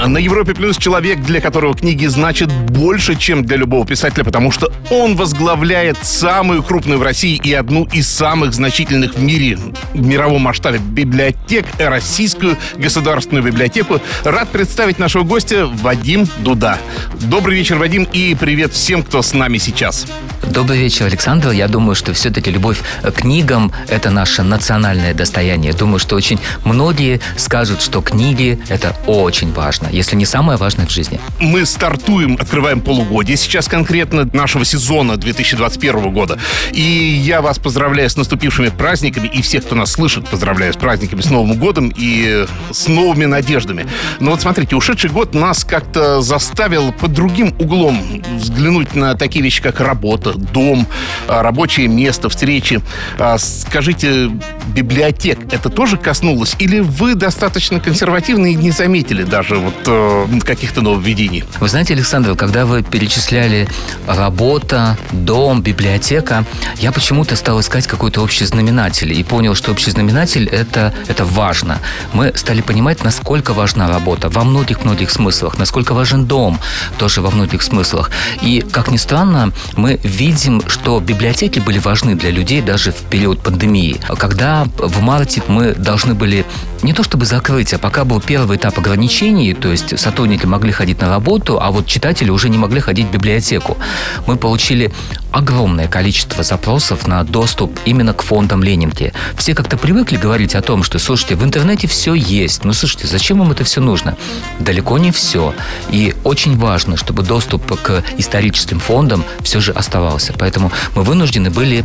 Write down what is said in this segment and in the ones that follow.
А На Европе Плюс человек, для которого книги значат больше, чем для любого писателя, потому что он возглавляет самую крупную в России и одну из самых значительных в мире, в мировом масштабе, библиотек, Российскую государственную библиотеку. Рад представить нашего гостя Вадим Дуда. Добрый вечер, Вадим, и привет всем, кто с нами сейчас. Добрый вечер, Александр. Я думаю, что все-таки любовь к книгам – это наше национальное достояние. Думаю, что очень многие скажут, что книги – это очень важно, если не самое важное в жизни. Мы стартуем, открываем полугодие сейчас конкретно нашего сезона 2021 года. И я вас поздравляю с наступившими праздниками, и всех, кто нас слышит, поздравляю с праздниками, с Новым годом и с новыми надеждами. Но вот смотрите, ушедший год нас как-то заставил под другим углом взглянуть на такие вещи, как работа, дом, а, рабочее место, встречи. А, Скажите, библиотек это тоже коснулось? Или вы достаточно консервативны и не заметили даже вот э, каких-то нововведений? Вы знаете, Александр, когда вы перечисляли работа, дом, библиотека, я почему-то стал искать какой-то общий знаменатель и понял, что общий знаменатель это, это важно. Мы стали понимать, насколько важна работа во многих-многих смыслах, насколько важен дом тоже во многих смыслах. И, как ни странно, мы видим, что библиотеки были важны для людей даже в период пандемии. Когда в марте мы должны были не то чтобы закрыть, а пока был первый этап ограничений, то есть сотрудники могли ходить на работу, а вот читатели уже не могли ходить в библиотеку. Мы получили огромное количество запросов на доступ именно к фондам Ленинки. Все как-то привыкли говорить о том, что, слушайте, в интернете все есть. Ну, слушайте, зачем вам это все нужно? Далеко не все. И очень важно, чтобы доступ к историческим фондам все же оставался. Поэтому мы вынуждены были,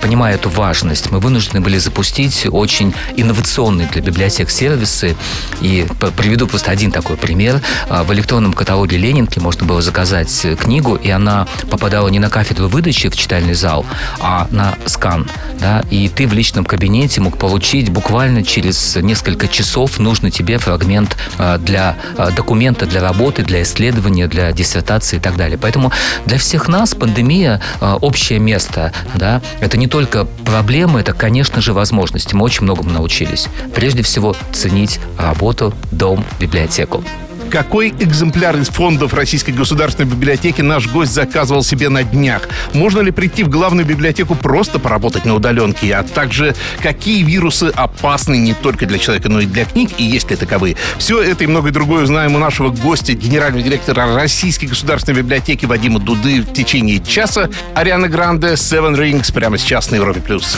понимая эту важность, мы вынуждены были запустить очень инновационные для библиотек сервисы. И приведу просто один такой пример. А, В электронном каталоге Ленинки можно было заказать книгу, и она попадала не на кафедру выдачи в читальный зал, а на скан. Да? И ты в личном кабинете мог получить буквально через несколько часов нужный тебе фрагмент а, для а, документа, для работы, для исследования, для диссертации и так далее. Поэтому для всех нас пандемия а, общее место. Да? Это не только проблемы, это, конечно же, возможности. Мы очень многому научились. Прежде всего, ценить работу, дом, библиотеку. Какой экземпляр из фондов Российской государственной библиотеки наш гость заказывал себе на днях? Можно ли прийти в главную библиотеку просто поработать на удаленке? А также какие вирусы опасны не только для человека, но и для книг, и есть ли таковые? Все это и многое другое узнаем у нашего гостя, генерального директора Российской государственной библиотеки Вадима Дуды в течение часа. Ариана Гранде, Seven Rings, прямо сейчас на Европе+. плюс.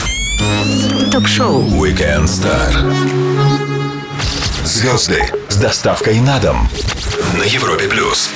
Ток-шоу Weekend Star. Звезды с доставкой на дом на Европе плюс.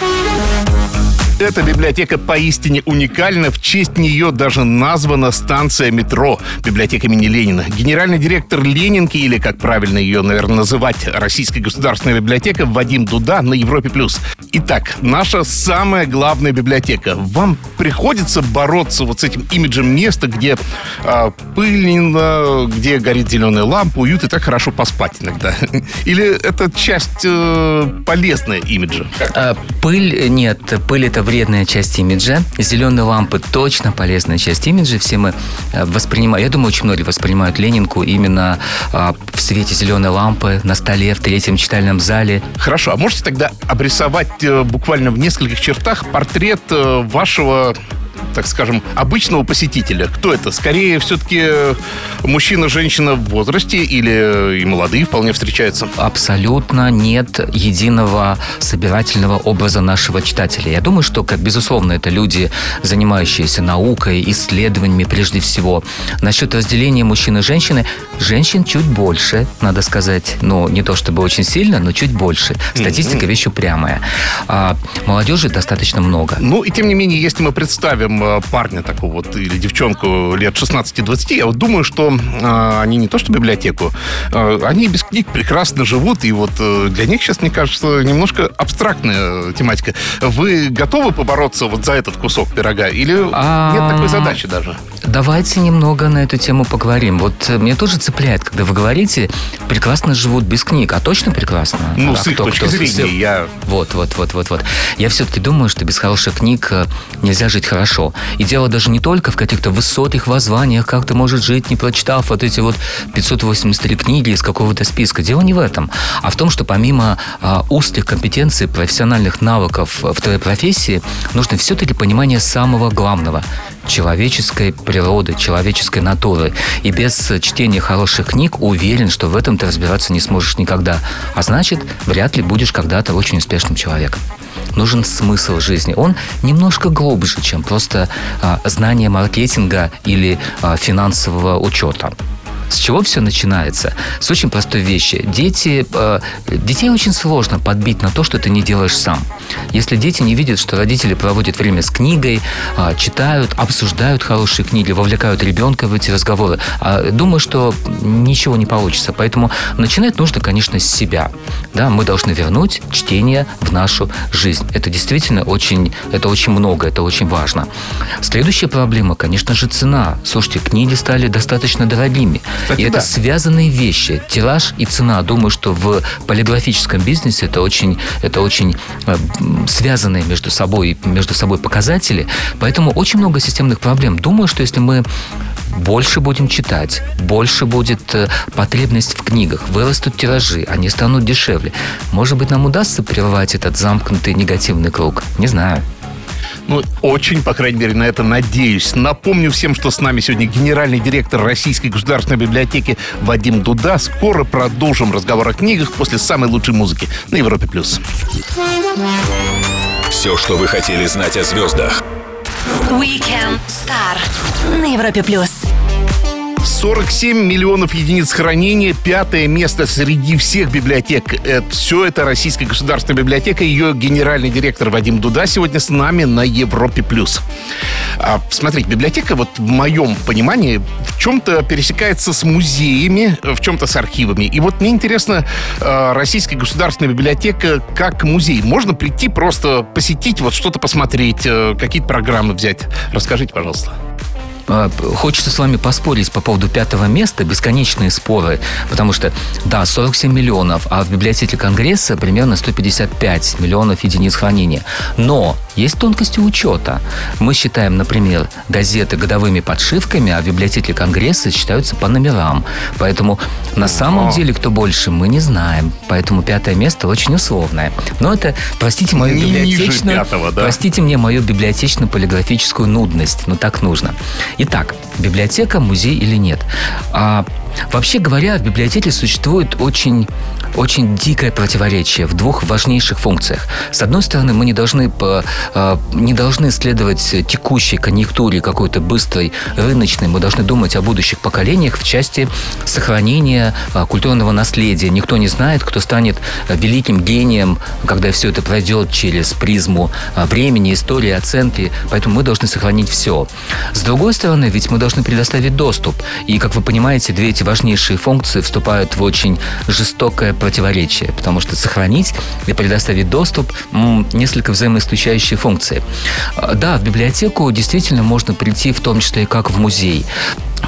Эта библиотека поистине уникальна. В честь нее даже названа станция метро библиотека имени Ленина. Генеральный директор Ленинки, или как правильно ее, наверное, называть, Российская государственная библиотека Вадим Дуда на Европе+. плюс. Итак, наша самая главная библиотека. Вам приходится бороться вот с этим имиджем места, где а, пыльно, где горит зеленая лампа, уют и так хорошо поспать иногда. Или это часть э, полезная имиджа? А, Пыль, нет, пыль это вредная часть имиджа. Зеленые лампы точно полезная часть имиджа. Все мы э, воспринимаем, я думаю, очень многие воспринимают Ленинку именно а, в свете зеленой лампы на столе в третьем читальном зале. Хорошо, а можете тогда обрисовать э, буквально в нескольких чертах портрет э, вашего так скажем, обычного посетителя. Кто это? Скорее, все-таки э, мужчина, женщина в возрасте или и молодые вполне встречаются? Абсолютно нет единого собирательного образа нашего читателя. Я думаю, что, как безусловно, это люди, занимающиеся наукой, исследованиями прежде всего. Насчет разделения мужчин и женщины, женщин чуть больше, надо сказать. Ну, не то чтобы очень сильно, но чуть больше. Статистика вещь упрямая. А молодежи достаточно много. Ну, и тем не менее, если мы представим э, парня такого вот или девчонку лет 16-20, я вот думаю, что э, они не то что библиотеку, э, они без книг прекрасно живут, и вот э, для них сейчас, мне кажется, немножко абстрактная тематика. Вы готовы побороться вот за этот кусок пирога? Или А, нет такой задачи даже? Давайте немного на эту тему поговорим. Вот э, меня тоже цепляет, когда вы говорите, прекрасно живут без книг. А точно прекрасно? Ну, А с их кто- точки кто- зрения, все- я... Вот, вот, вот, вот, вот. Я все-таки думаю, что без хороших книг э, нельзя жить хорошо. И дело даже не только в каких-то высоких воззваниях, как ты можешь жить, не прочитав вот эти вот 583 книги из какого-то списка. Дело не в этом, а в том, что помимо а, узких компетенций, профессиональных навыков в твоей профессии, нужно все-таки понимание самого главного человеческой природы, человеческой натуры. И без чтения хороших книг уверен, что в этом ты разбираться не сможешь никогда. А значит, вряд ли будешь когда-то очень успешным человеком. Нужен смысл жизни. Он немножко глубже, чем просто а, знание маркетинга или а, финансового учета. С чего все начинается? С очень простой вещи. Дети, э, детей очень сложно подбить на то, что ты не делаешь сам. Если дети не видят, что родители проводят время с книгой, э, читают, обсуждают хорошие книги, вовлекают ребенка в эти разговоры, э, думаю, что ничего не получится. Поэтому начинать нужно, конечно, с себя. Да, мы должны вернуть чтение в нашу жизнь. Это действительно очень, это очень много, это очень важно. Следующая проблема, конечно же, цена. Слушайте, книги стали достаточно дорогими. Кстати, и это да. связанные вещи. Тираж и цена. Думаю, что в полиграфическом бизнесе это очень, это очень э, связанные между собой, между собой показатели. Поэтому очень много системных проблем. Думаю, что если мы больше будем читать, больше будет э, потребность в книгах, вырастут тиражи, они станут дешевле. Может быть, нам удастся прервать этот замкнутый негативный круг? Не знаю. Ну, очень, по крайней мере, на это надеюсь. Напомню всем, что с нами сегодня генеральный директор Российской государственной библиотеки Вадим Дуда. Скоро продолжим разговор о книгах после самой лучшей музыки на Европе+. плюс. Все, что вы хотели знать о звездах. Weekend Star на Европе плюс. 47 миллионов единиц хранения, пятое место среди всех библиотек. Это, все это Российская государственная библиотека, ее генеральный директор Вадим Дуда сегодня с нами на Европе+. плюс. А, смотрите, библиотека, вот в моем понимании, в чем-то пересекается с музеями, в чем-то с архивами. И вот мне интересно, а, Российская государственная библиотека как музей. Можно прийти просто посетить, вот что-то посмотреть, э, какие-то программы взять? Расскажите, пожалуйста. А, Хочется с вами поспорить по поводу пятого места, бесконечные споры, потому что, да, 47 миллионов, а в библиотеке Конгресса примерно 155 миллионов единиц хранения. Но есть тонкости учета. Мы считаем, например, газеты годовыми подшивками, а в библиотеке Конгресса считаются по номерам. Поэтому на самом деле кто больше, мы не знаем. Поэтому пятое место очень условное. Но это, простите мою библиотечную... пятого, да? Простите мне мою библиотечно-полиграфическую нудность, но так нужно. Итак, библиотека, музей или нет? А, вообще говоря, в библиотеке существует очень, очень дикое противоречие в двух важнейших функциях. С одной стороны, мы не должны, по- а, не должны следовать текущей конъюнктуре какой-то быстрой, рыночной. Мы должны думать о будущих поколениях в части сохранения а, культурного наследия. Никто не знает, кто станет великим гением, когда все это пройдет через призму а, времени, истории, оценки. Поэтому мы должны сохранить все. С другой стороны, ведь мы должны предоставить доступ. И, как вы понимаете, две эти важнейшие функции вступают в очень жестокое противоречие, потому что сохранить и предоставить доступ несколько взаимоисключающие функции. А, Да, в библиотеку действительно можно прийти, в том числе и как в музей.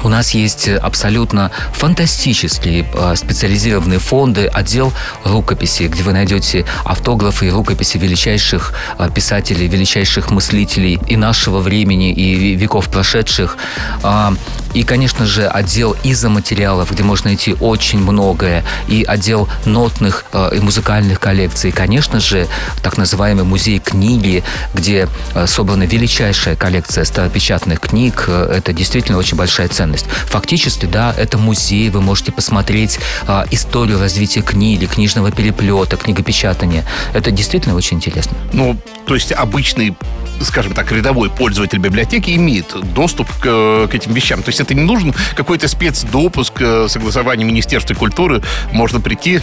У нас есть абсолютно фантастические э, специализированные фонды, отдел рукописи, где вы найдете автографы и рукописи величайших э, писателей, величайших мыслителей и нашего времени, и веков прошедших. А, И, конечно же, отдел изоматериалов, где можно найти очень многое, и отдел нотных э, и музыкальных коллекций. И, конечно же, так называемый музей книги, где э, собрана величайшая коллекция старопечатных книг. Э, Это действительно очень большая ценность. Фактически, да, это музей, вы можете посмотреть а, историю развития книги, книжного переплета, книгопечатания. Это действительно очень интересно. Ну, то есть обычный, скажем так, рядовой пользователь библиотеки имеет доступ к, э, к этим вещам. То есть это не нужен какой-то спецдопуск, э, согласование Министерства культуры. Можно прийти.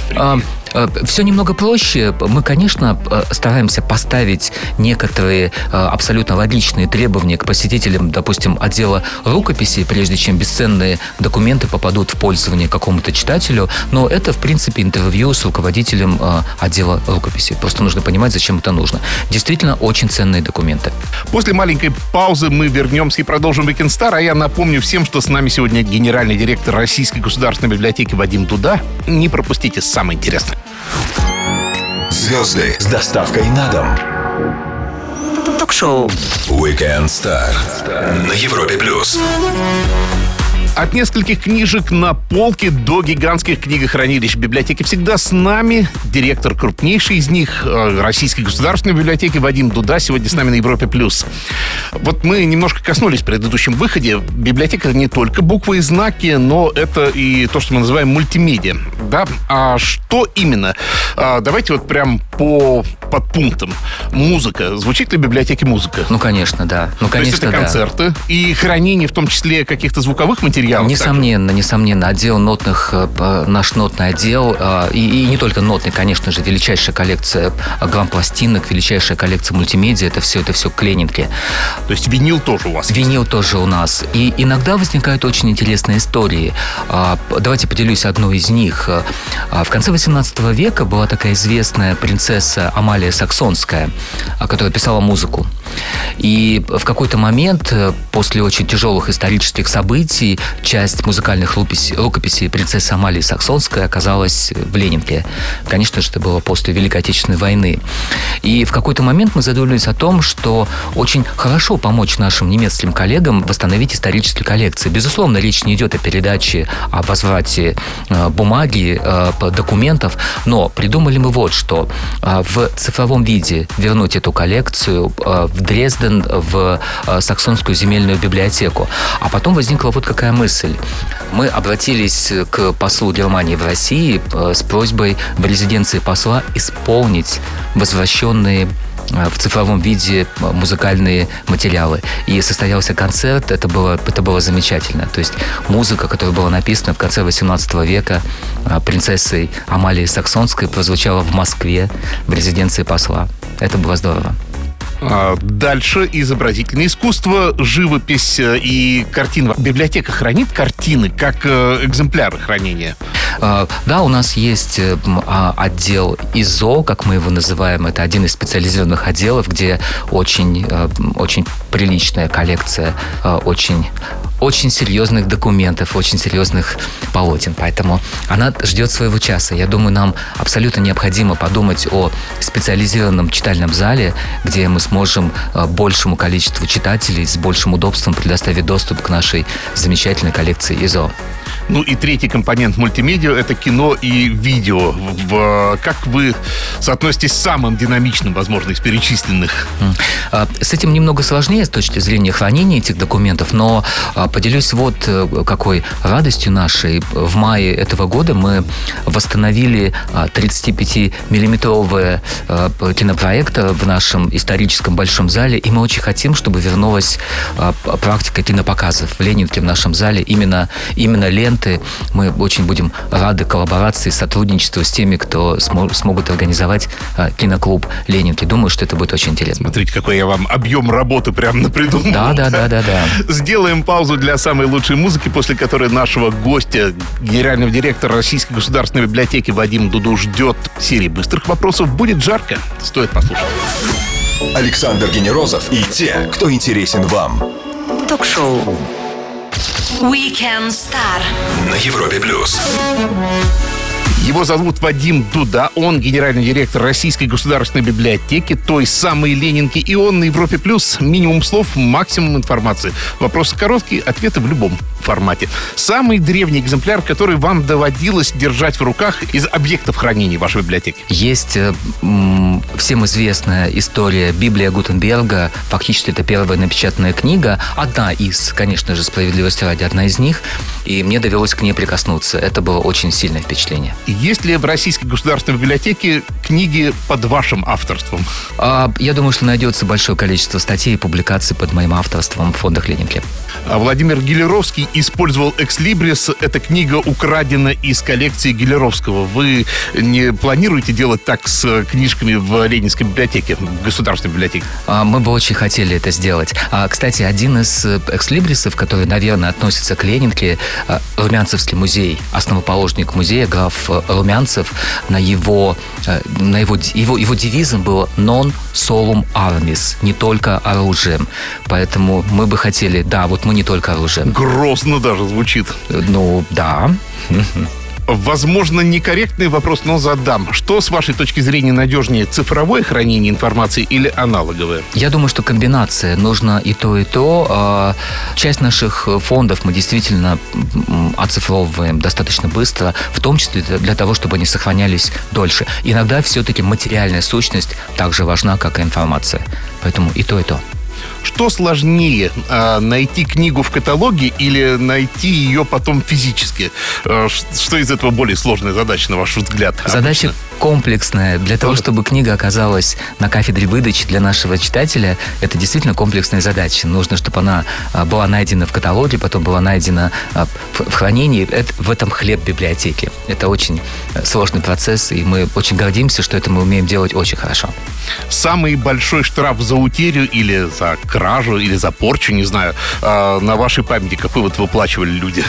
все немного проще. Мы, конечно, э, стараемся поставить некоторые абсолютно логичные требования к посетителям, допустим, отдела рукописи, прежде чем бесценные документы попадут в пользование какому-то читателю. Но это, в принципе, интервью с руководителем отдела рукописи. Просто нужно понимать, зачем это нужно. Действительно, очень ценные документы. После маленькой паузы мы вернемся и продолжим Weekend Star. А я напомню всем, что с нами сегодня генеральный директор Российской государственной библиотеки Вадим Дуда. Не пропустите самое интересное. Звезды с доставкой на дом. Ток-шоу. Weekend Star на Европе плюс. От нескольких книжек на полке до гигантских книгохранилищ библиотеки всегда с нами. Директор крупнейшей из них, э, Российской государственной библиотеки Вадим Дуда, сегодня с нами на Европе+. плюс. Вот мы немножко коснулись в предыдущем выходе. Библиотека не только буквы и знаки, но это и то, что мы называем мультимедиа. Да? А что именно? А, давайте вот прям по подпунктам. Музыка. Звучит ли в библиотеке музыка? Ну, конечно, да. Ну, То есть конечно, это да. концерты и хранение, в том числе каких-то звуковых материалов. Несомненно, несомненно, отдел нотных, э, наш нотный отдел, э, и, и не только нотный, конечно же, величайшая коллекция э, грамм-пластинок, величайшая коллекция мультимедиа, это все, это все к Ленинке. То есть винил тоже у вас есть? Винил тоже у нас. И иногда возникают очень интересные истории. А, Давайте поделюсь одной из них. А, В конце 18 века была такая известная принцесса Амалия Саксонская, а, которая писала музыку. И в какой-то момент, э, после очень тяжелых исторических событий, часть музыкальных рукописей, принцессы Амалии Саксонской оказалась в Ленинке. Конечно же, это было после Великой Отечественной войны. И в какой-то момент мы задумались о том, что очень хорошо помочь нашим немецким коллегам восстановить исторические коллекции. Безусловно, речь не идет о передаче, о возврате э, бумаги, э, документов, но придумали мы вот что. Э, В цифровом виде вернуть эту коллекцию э, в Дрезден, в э, Саксонскую земельную библиотеку. А потом возникла вот какая мысль. Мы обратились к послу Германии в России э, с просьбой в резиденции посла исполнить возвращенные э, в цифровом виде музыкальные материалы. И состоялся концерт, это было, это было замечательно. То есть музыка, которая была написана в конце 18 века принцессой Амалией Саксонской, прозвучала в Москве в резиденции посла. Это было здорово. А, Дальше изобразительное искусство, живопись э, и картина. Библиотека хранит картины как э, экземпляры хранения. Э, Да, у нас есть э, а, отдел ИЗО, как мы его называем. Это один из специализированных отделов, где очень, очень приличная коллекция очень, очень серьезных документов, очень серьезных полотен. Поэтому она ждет своего часа. Я думаю, нам абсолютно необходимо подумать о специализированном читальном зале, где мы сможем э, большему количеству читателей с большим удобством предоставить доступ к нашей замечательной коллекции ИЗО. Ну и третий компонент мультимедиа – это кино и видео. В- Как вы соотноситесь с самым динамичным, возможно, из перечисленных? А, С этим немного сложнее с точки зрения хранения этих документов, но а, поделюсь вот э, какой радостью нашей. В мае этого года мы восстановили 35-миллиметровый кинопроектор в нашем историческом большом зале, и мы очень хотим, чтобы вернулась а, практика кинопоказов в Ленинке в нашем зале. Именно, именно ленты. Мы очень будем рады коллаборации, сотрудничеству с теми, кто смо- смогут организовать а, киноклуб Ленинки. Думаю, что это будет очень интересно. Смотрите, какой я вам объем работы прям напридумал. Да, да, да, да, да. Сделаем паузу для самой лучшей музыки, после которой нашего гостя, генерального директора Российской государственной библиотеки Вадим Дуду ждет серии быстрых вопросов. Будет жарко. Стоит послушать. Александр Генерозов и те, кто интересен вам Ток-шоу. Weekend Star. на Европе плюс. Его зовут Вадим Дуда. Он генеральный директор Российской государственной библиотеки, той самой Ленинки. И он на Европе Плюс. Минимум слов, максимум информации. Вопросы короткие, ответы в любом формате. Самый древний экземпляр, который вам доводилось держать в руках из объектов хранения вашей библиотеки. Есть э, м, всем известная история Библия Гутенберга. Фактически это первая напечатанная книга. Одна из, конечно же, справедливости ради, одна из них. И мне довелось к ней прикоснуться. Это было очень сильное впечатление. Есть ли в Российской государственной библиотеке книги под вашим авторством? А, я думаю, что найдется большое количество статей и публикаций под моим авторством в фондах Ленинки. А Владимир Гелеровский использовал «Экслибрис». Эта книга украдена из коллекции Гелеровского. Вы не планируете делать так с книжками в Ленинской библиотеке, в государственной библиотеке? А, Мы бы очень хотели это сделать. А, Кстати, один из э, экслибрисов, который, наверное, относится к Ленинке, э, Румянцевский музей, основоположник музея, граф э, Румянцев, на его, э, на его, его, его девизом было «non solum armis», не только оружием. Поэтому мы бы хотели, да, вот мы не только оружием. Грозно даже звучит. Э, Ну, да. Возможно, некорректный вопрос, но задам. Что, с вашей точки зрения, надежнее, цифровое хранение информации или аналоговое? Я думаю, что комбинация. Нужно и то, и то. А, часть наших фондов мы действительно оцифровываем достаточно быстро, в том числе для того, чтобы они сохранялись дольше. Иногда все-таки материальная сущность также важна, как и информация. Поэтому и то, и то. Что сложнее, а, найти книгу в каталоге или найти ее потом физически? А, что из этого более сложная задача, на ваш взгляд? Задача обычно? Комплексная. Для того, чтобы книга оказалась на кафедре выдачи для нашего читателя, это действительно комплексная задача. Нужно, чтобы она а, была найдена в каталоге, потом была найдена в хранении. Это, в этом хлеб библиотеки. Это очень э, сложный процесс, и мы очень гордимся, что это мы умеем делать очень хорошо. Самый большой штраф за утерю или за кражу, или за порчу, не знаю, а, на вашей памяти какой вот выплачивали люди?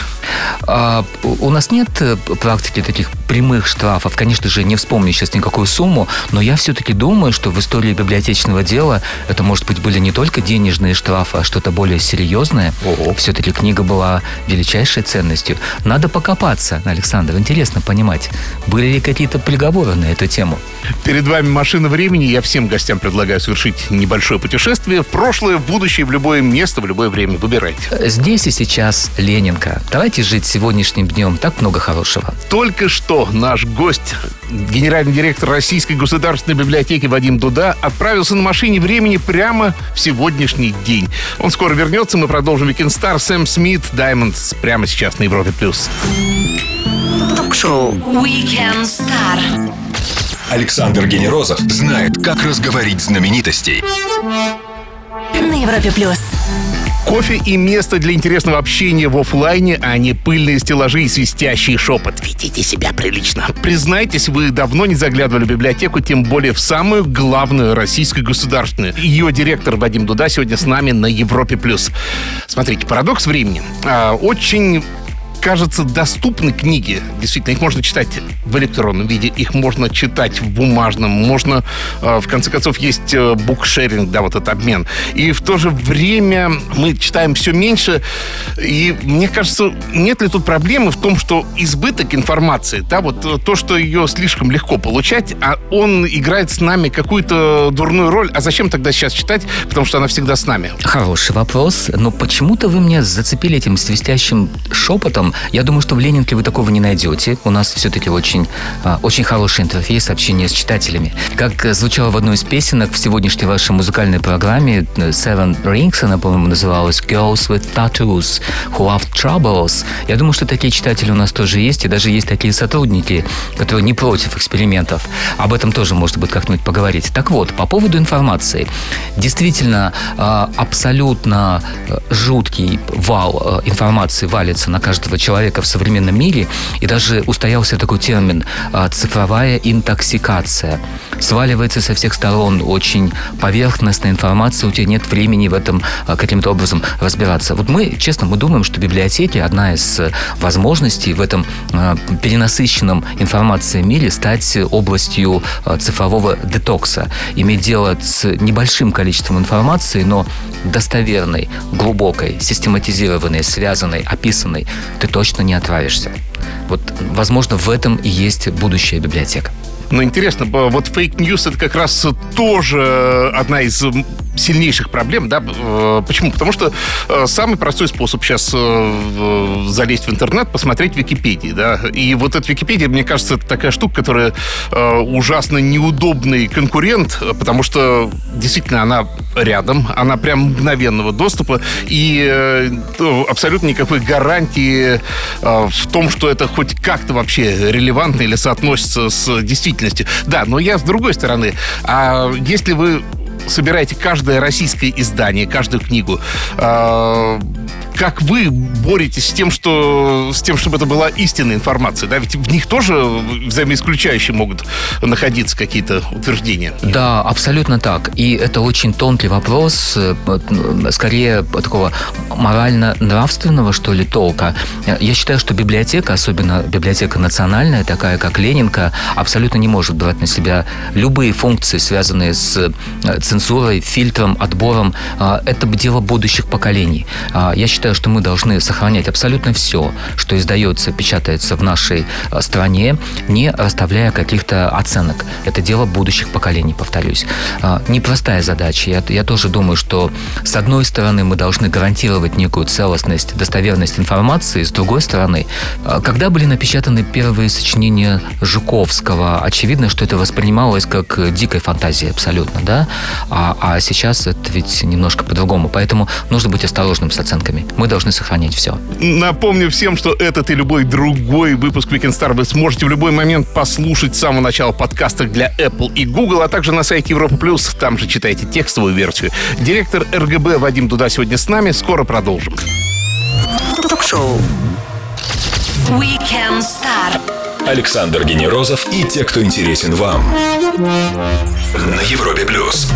А, у нас нет э, практики таких прямых штрафов. Конечно же, не вспомню сейчас никакую сумму, но я все-таки думаю, что в истории библиотечного дела это, может быть, были не только денежные штрафы, а что-то более серьезное. Ого. Все-таки книга была величайшей ценностью. Надо покопаться, Александр. Интересно понимать, были ли какие-то приговоры на эту тему. Перед вами машина времени. Я всем гостям предлагаю совершить небольшое путешествие в прошлое, в будущее, в любое место, в любое время. Выбирайте. Здесь и сейчас Ленинка. Давайте жить сегодняшним днем. Так много хорошего. Только что наш гость, генеральный директор Российской государственной библиотеки Вадим Дуда, отправился на машине времени прямо в сегодняшний день. Он скоро вернется. Мы продолжим Weekend Star. Сэм Смит, Diamonds прямо сейчас на Европе+. плюс. Ток-шоу Weekend Star. Александр Генерозов знает, как разговорить знаменитостей. На Европе плюс. Кофе и место для интересного общения в офлайне, а не пыльные стеллажи и свистящий шепот. Ведите себя прилично. Признайтесь, вы давно не заглядывали в библиотеку, тем более в самую главную российскую государственную. Ее директор Вадим Дуда сегодня с нами на Европе+. плюс. Смотрите, парадокс времени. А, очень кажется, доступны книги. Действительно, их можно читать в электронном виде, их можно читать в бумажном, можно, э, в конце концов, есть э, букшеринг, да, вот этот обмен. И в то же время мы читаем все меньше, и мне кажется, нет ли тут проблемы в том, что избыток информации, да, вот э, то, что ее слишком легко получать, а он играет с нами какую-то дурную роль, а зачем тогда сейчас читать, потому что она всегда с нами? Хороший вопрос, но почему-то вы меня зацепили этим свистящим шепотом, я думаю, что в Ленинке вы такого не найдете. У нас все-таки очень, а, очень хороший интерфейс общения с читателями. Как звучало в одной из песенок в сегодняшней вашей музыкальной программе э, Seven Rings, она, по-моему, называлась Girls with Tattoos Who Have Troubles. Я думаю, что такие читатели у нас тоже есть, и даже есть такие сотрудники, которые не против экспериментов. Об этом тоже можно будет как-нибудь поговорить. Так вот, по поводу информации. Действительно, а, абсолютно э, жуткий вал э, информации валится на каждого человека в современном мире, и даже устоялся такой термин а, «цифровая интоксикация». Сваливается со всех сторон очень поверхностная информация, у тебя нет времени в этом а, каким-то образом разбираться. Вот мы, честно, мы думаем, что библиотеки одна из возможностей в этом а, перенасыщенном информацией мире стать областью цифрового детокса, иметь дело с небольшим количеством информации, но достоверной, глубокой, систематизированной, связанной, описанной. Ты точно не отравишься. Вот, возможно, в этом и есть будущая библиотека. Но интересно, вот fake news это как раз тоже одна из сильнейших проблем, да? Э, почему? Потому что э, самый простой способ сейчас э, залезть в интернет, посмотреть Википедии, да? И вот эта Википедия, мне кажется, это такая штука, которая ужасно неудобный конкурент, потому что действительно она рядом, она прям мгновенного доступа, и абсолютно никакой гарантии в том, что это хоть как-то вообще релевантно или соотносится с действительностью. Да, но я с другой стороны, а если вы собираете каждое российское издание, каждую книгу, а, как вы боретесь с тем, что, с тем, чтобы это была истинная информация? Да? Ведь в них тоже взаимоисключающие могут находиться какие-то утверждения. Да, абсолютно так. И это очень тонкий вопрос, э, скорее такого морально-нравственного, что ли, толка. Я считаю, что библиотека, особенно библиотека национальная, такая как Ленинка, абсолютно не может брать на себя любые функции, связанные с э, цензурой, фильтром, отбором. А, это дело будущих поколений. А, я считаю, что мы должны сохранять абсолютно все, что издается, печатается в нашей э, стране, не расставляя каких-то оценок. Это дело будущих поколений, повторюсь. А, непростая задача. Я, я тоже думаю, что с одной стороны мы должны гарантировать некую целостность, достоверность информации, с другой стороны, когда были напечатаны первые сочинения Жуковского, очевидно, что это воспринималось как дикая фантазия абсолютно, да, а, а сейчас это ведь немножко по-другому, поэтому нужно быть осторожным с оценками. Мы должны сохранять все. Напомню всем, что этот и любой другой выпуск Weekend Star вы сможете в любой момент послушать с самого начала подкаста для Apple и Google, а также на сайте Европа Плюс. Там же читайте текстовую версию. Директор РГБ Вадим Дуда сегодня с нами. Скоро продолжим. Ток-шоу Weekend Star. Александр Генерозов и те, кто интересен вам. На Европе плюс.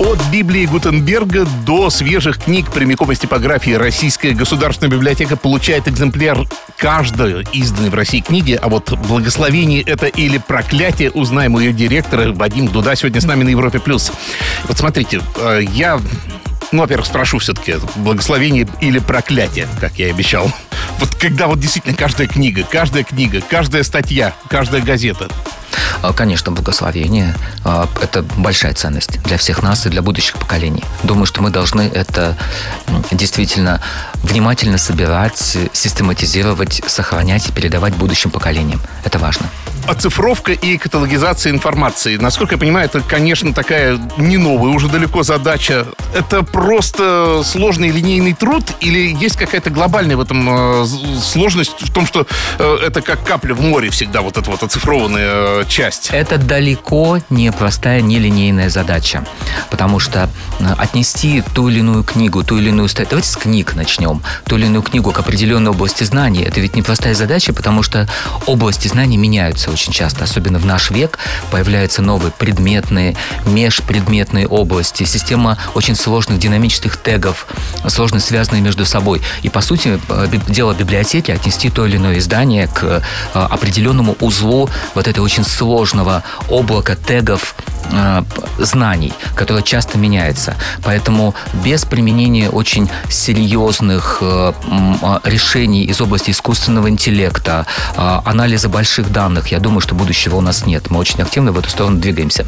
От Библии Гутенберга до свежих книг прямиком из типографии Российская государственная библиотека получает экземпляр каждой изданной в России книги. А вот благословение это или проклятие, узнаем у ее директора Вадим Дуда сегодня с нами на Европе+. плюс. Вот смотрите, э, я ну, во-первых, спрошу все-таки, благословение или проклятие, как я и обещал. Вот когда вот действительно каждая книга, каждая книга, каждая статья, каждая газета а, Конечно, благословение а, – это большая ценность для всех нас и для будущих поколений. Думаю, что мы должны это действительно внимательно собирать, систематизировать, сохранять и передавать будущим поколениям. Это важно оцифровка и каталогизация информации. Насколько я понимаю, это, конечно, такая не новая уже далеко задача. Это просто сложный линейный труд или есть какая-то глобальная в этом э, сложность в том, что э, это как капля в море всегда, вот эта вот оцифрованная э, часть? Это далеко не простая, не линейная задача. Потому что отнести ту или иную книгу, ту или иную статью... Давайте с книг начнем. Ту или иную книгу к определенной области знаний. Это ведь непростая задача, потому что области знаний меняются очень часто, особенно в наш век, появляются новые предметные, межпредметные области, система очень сложных динамических тегов, сложно связанные между собой. И, по сути, э, дело библиотеки отнести то или иное издание к э, определенному узлу вот этого очень сложного облака тегов, знаний, которое часто меняется. Поэтому без применения очень серьезных решений из области искусственного интеллекта, анализа больших данных, я думаю, что будущего у нас нет. Мы очень активно в эту сторону двигаемся.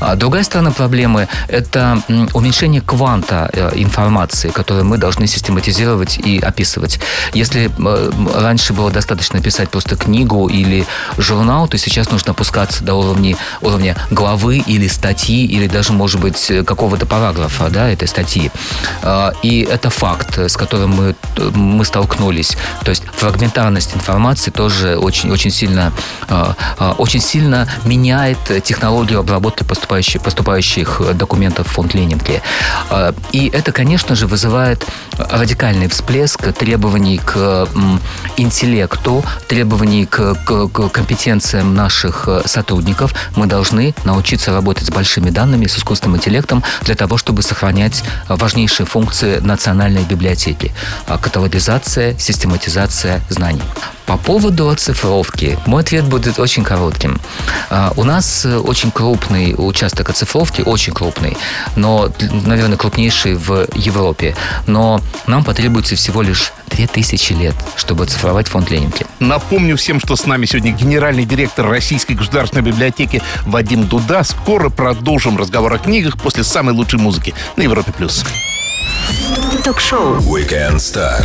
А другая сторона проблемы – это уменьшение кванта э, информации, которую мы должны систематизировать и описывать. Если э, раньше было достаточно писать просто книгу или журнал, то сейчас нужно опускаться до уровня, уровня главы или статьи, или даже, может быть, какого-то параграфа да, этой статьи. А, и это факт, с которым мы, мы столкнулись. То есть фрагментарность информации тоже очень, очень сильно а, а, очень сильно меняет технологию обработки поступающих, поступающих документов в фонд Ленинки. И это, конечно же, вызывает радикальный всплеск требований к интеллекту, требований к, к, к компетенциям наших э, сотрудников. Мы должны научиться работать с большими данными, с искусственным интеллектом для того, чтобы сохранять важнейшие функции национальной библиотеки. Каталогизация, систематизация знаний. По поводу оцифровки, мой ответ будет очень коротким. А, у нас э, очень крупный участок оцифровки, очень крупный, но, наверное, крупнейший в Европе. Но нам потребуется всего лишь 2000 лет, чтобы оцифровать фонд Ленинки. Напомню всем, что с нами сегодня генеральный директор Российской государственной библиотеки Вадим Дуда. Скоро продолжим разговор о книгах после самой лучшей музыки на Европе+. плюс. Ток-шоу Weekend Star.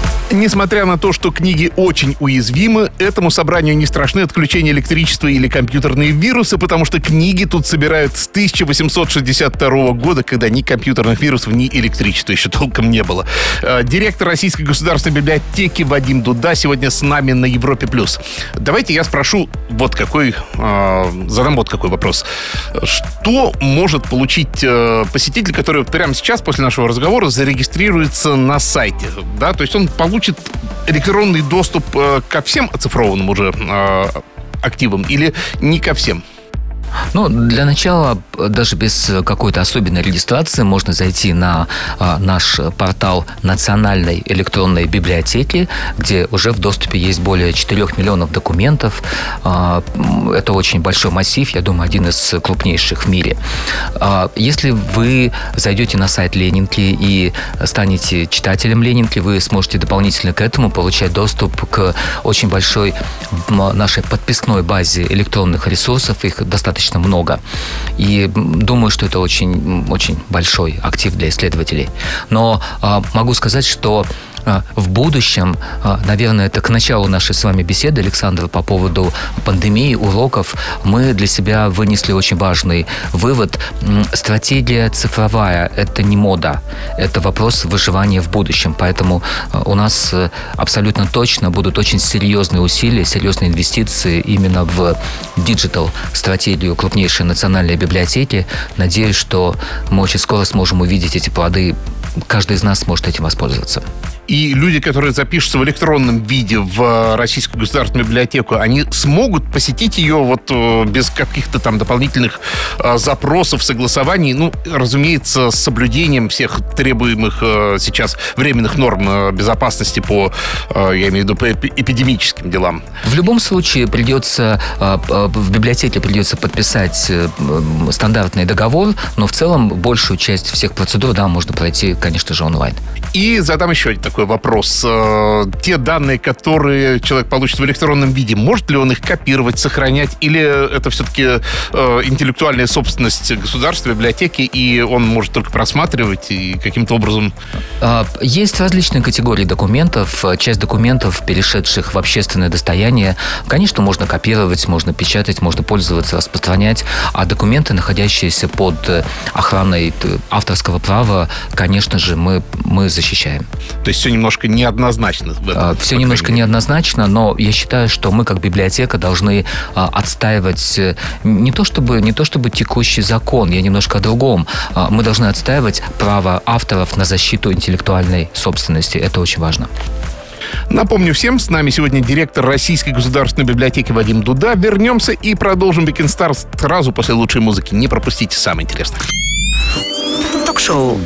Несмотря на то, что книги очень уязвимы, этому собранию не страшны отключение электричества или компьютерные вирусы, потому что книги тут собирают с 1862 года, когда ни компьютерных вирусов, ни электричества еще толком не было. Э, директор Российской государственной библиотеки Вадим Дуда сегодня с нами на Европе+. плюс. Давайте я спрошу вот какой, э, задам вот какой вопрос. Что может получить э, посетитель, который прямо сейчас после нашего разговора зарегистрируется на сайте? Да, то есть он получит получит электронный доступ э, ко всем оцифрованным уже э, активам или не ко всем? Ну, для начала, даже без какой-то особенной регистрации, можно зайти на а, наш портал Национальной электронной библиотеки, где уже в доступе есть более 4 миллионов документов. А, это очень большой массив, я думаю, один из крупнейших в мире. А, если вы зайдете на сайт Ленинки и станете читателем Ленинки, вы сможете дополнительно к этому получать доступ к очень большой нашей подписной базе электронных ресурсов. Их достаточно достаточно много. И думаю, что это очень, очень большой актив для исследователей. Но э, могу сказать, что в будущем, а, наверное, это к началу нашей с вами беседы, Александр, по поводу пандемии, уроков, мы для себя вынесли очень важный вывод. Стратегия цифровая – это не мода, это вопрос выживания в будущем. Поэтому а, у нас э, абсолютно точно будут очень серьезные усилия, серьезные инвестиции именно в digital стратегию крупнейшей национальной библиотеки. Надеюсь, что мы очень скоро сможем увидеть эти плоды. Каждый из нас сможет этим воспользоваться. И люди, которые запишутся в электронном виде в э, Российскую государственную библиотеку, они смогут посетить ее вот э, без каких-то там дополнительных э, запросов, согласований, ну, разумеется, с соблюдением всех требуемых сейчас временных норм безопасности по, я имею в виду, по эпидемическим делам. В любом случае придется, в библиотеке придется подписать стандартный договор, но в целом большую часть всех процедур, да, можно пройти, конечно же, онлайн. И задам еще такой такой вопрос. Э, те данные, которые человек получит в электронном виде, может ли он их копировать, сохранять, или это все-таки э, интеллектуальная собственность государства, библиотеки, и он может только просматривать и каким-то образом... А, есть различные категории документов. Часть документов, перешедших в общественное достояние, конечно, можно копировать, можно печатать, можно пользоваться, распространять, а документы, находящиеся под охраной авторского права, конечно же, мы, мы защищаем. То есть все немножко неоднозначно. В этом, а, все немножко неоднозначно, но я считаю, что мы как библиотека должны а, отстаивать э, не то чтобы не то чтобы текущий закон, я немножко о другом. А, мы должны отстаивать право авторов на защиту интеллектуальной собственности. Это очень важно. Напомню всем, с нами сегодня директор Российской государственной библиотеки Вадим Дуда. Вернемся и продолжим Weekend Star сразу после лучшей музыки. Не пропустите самое интересное ток-шоу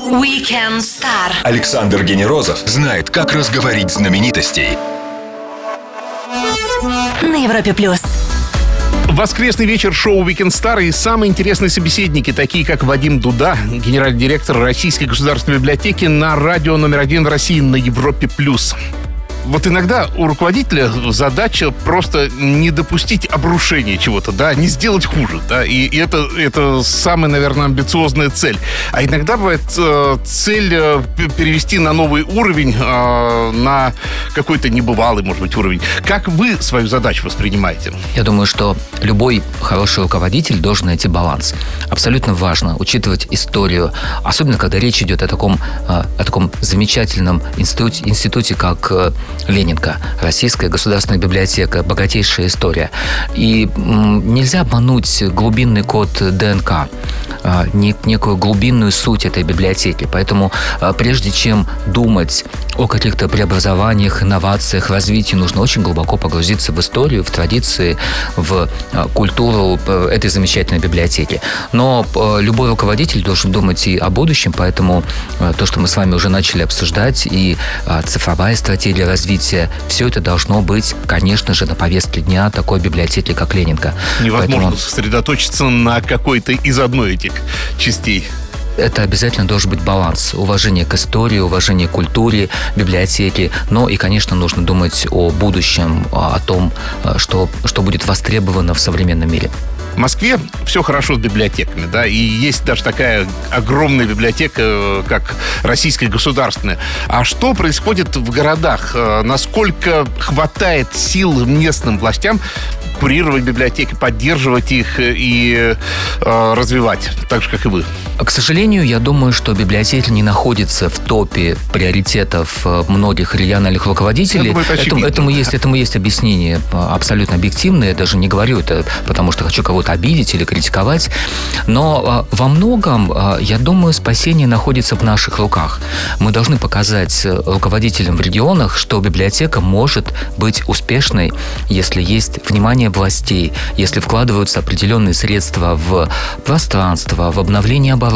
Weekend Star. Александр Генерозов знает, как разговорить знаменитостей. На Европе плюс. Воскресный вечер шоу Weekend Star и самые интересные собеседники, такие как Вадим Дуда, генеральный директор Российской государственной библиотеки на радио номер один в России на Европе плюс вот иногда у руководителя задача просто не допустить обрушения чего-то, да, не сделать хуже, да, и, это, это самая, наверное, амбициозная цель. А иногда бывает э, цель э, перевести на новый уровень, э, на какой-то небывалый, может быть, уровень. Как вы свою задачу воспринимаете? Я думаю, что любой хороший руководитель должен найти баланс. Абсолютно важно учитывать историю, особенно когда речь идет о таком, о таком замечательном институте, институте как Ленинка, Российская государственная библиотека, богатейшая история. И нельзя обмануть глубинный код ДНК, а, некую глубинную суть этой библиотеки. Поэтому а, прежде чем думать о каких-то преобразованиях, инновациях, развитии, нужно очень глубоко погрузиться в историю, в традиции, в а, культуру э, этой замечательной библиотеки. Но любой руководитель должен думать и о будущем, поэтому то, что мы с вами уже начали обсуждать, и цифровая стратегия развития, развития. Все это должно быть, конечно же, на повестке дня такой библиотеки, как Ленинка. Невозможно Поэтому... сосредоточиться на какой-то из одной этих частей это обязательно должен быть баланс. Уважение к истории, уважение к культуре, библиотеки. Но и, конечно, нужно думать о будущем, о том, что, что будет востребовано в современном мире. В Москве все хорошо с библиотеками, да, и есть даже такая огромная библиотека, э, как Российская государственная. А что происходит в городах? Э, насколько хватает сил местным властям курировать библиотеки, поддерживать их и э, развивать, так же, как и вы? К сожалению, я думаю, что библиотеки не находится в топе приоритетов э, многих региональных руководителей. Думаю, это этому, этому, есть, этому есть объяснение абсолютно объективное. Я даже не говорю это, потому что хочу кого кого-то обидеть или критиковать. Но во многом, я думаю, спасение находится в наших руках. Мы должны показать руководителям в регионах, что библиотека может быть успешной, если есть внимание властей, если вкладываются определенные средства в пространство, в обновление оборудования,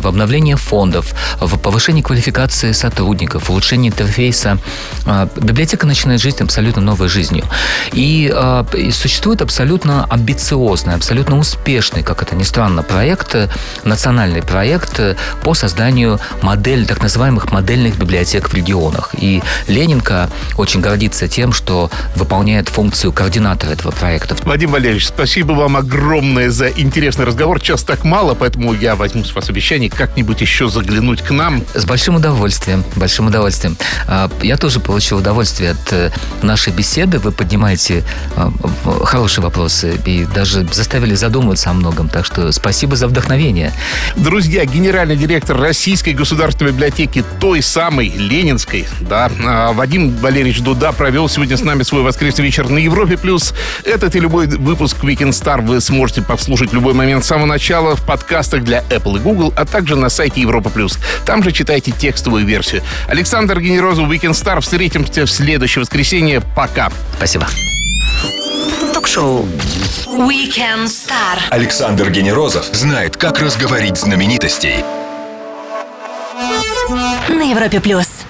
в обновление фондов, в повышение квалификации сотрудников, улучшение интерфейса. А, библиотека начинает жить абсолютно новой жизнью. И, а, и существует абсолютно амбициозный, абсолютно успешный, как это ни странно, проект, национальный проект по созданию модель, так называемых модельных библиотек в регионах. И Ленинка очень гордится тем, что выполняет функцию координатора этого проекта. Вадим Валерьевич, спасибо вам огромное за интересный разговор. Час так мало, поэтому я возьму с вас обещание как-нибудь еще заглянуть к нам. С большим удовольствием, большим удовольствием. А, я тоже получил удовольствие от э, нашей беседы. Вы поднимаете а, хорошие вопросы и даже заставили задуматься о многом. Так что спасибо за вдохновение. Друзья, генеральный директор Российской государственной библиотеки, той самой Ленинской, да, а, Вадим Валерьевич Дуда провел сегодня с нами свой воскресный вечер на Европе+. плюс. Этот и любой выпуск Weekend Star вы сможете послушать в любой момент с самого начала в подкастах для Apple и Google, а также на сайте Европа+. плюс. Там же читайте текстовую версию. Александр Генерозов, Weekend Star. Встретимся в следующее воскресенье. Пока. Спасибо. Ток-шоу Weekend Star. Александр Генерозов знает, как разговорить знаменитостей. На Европе плюс.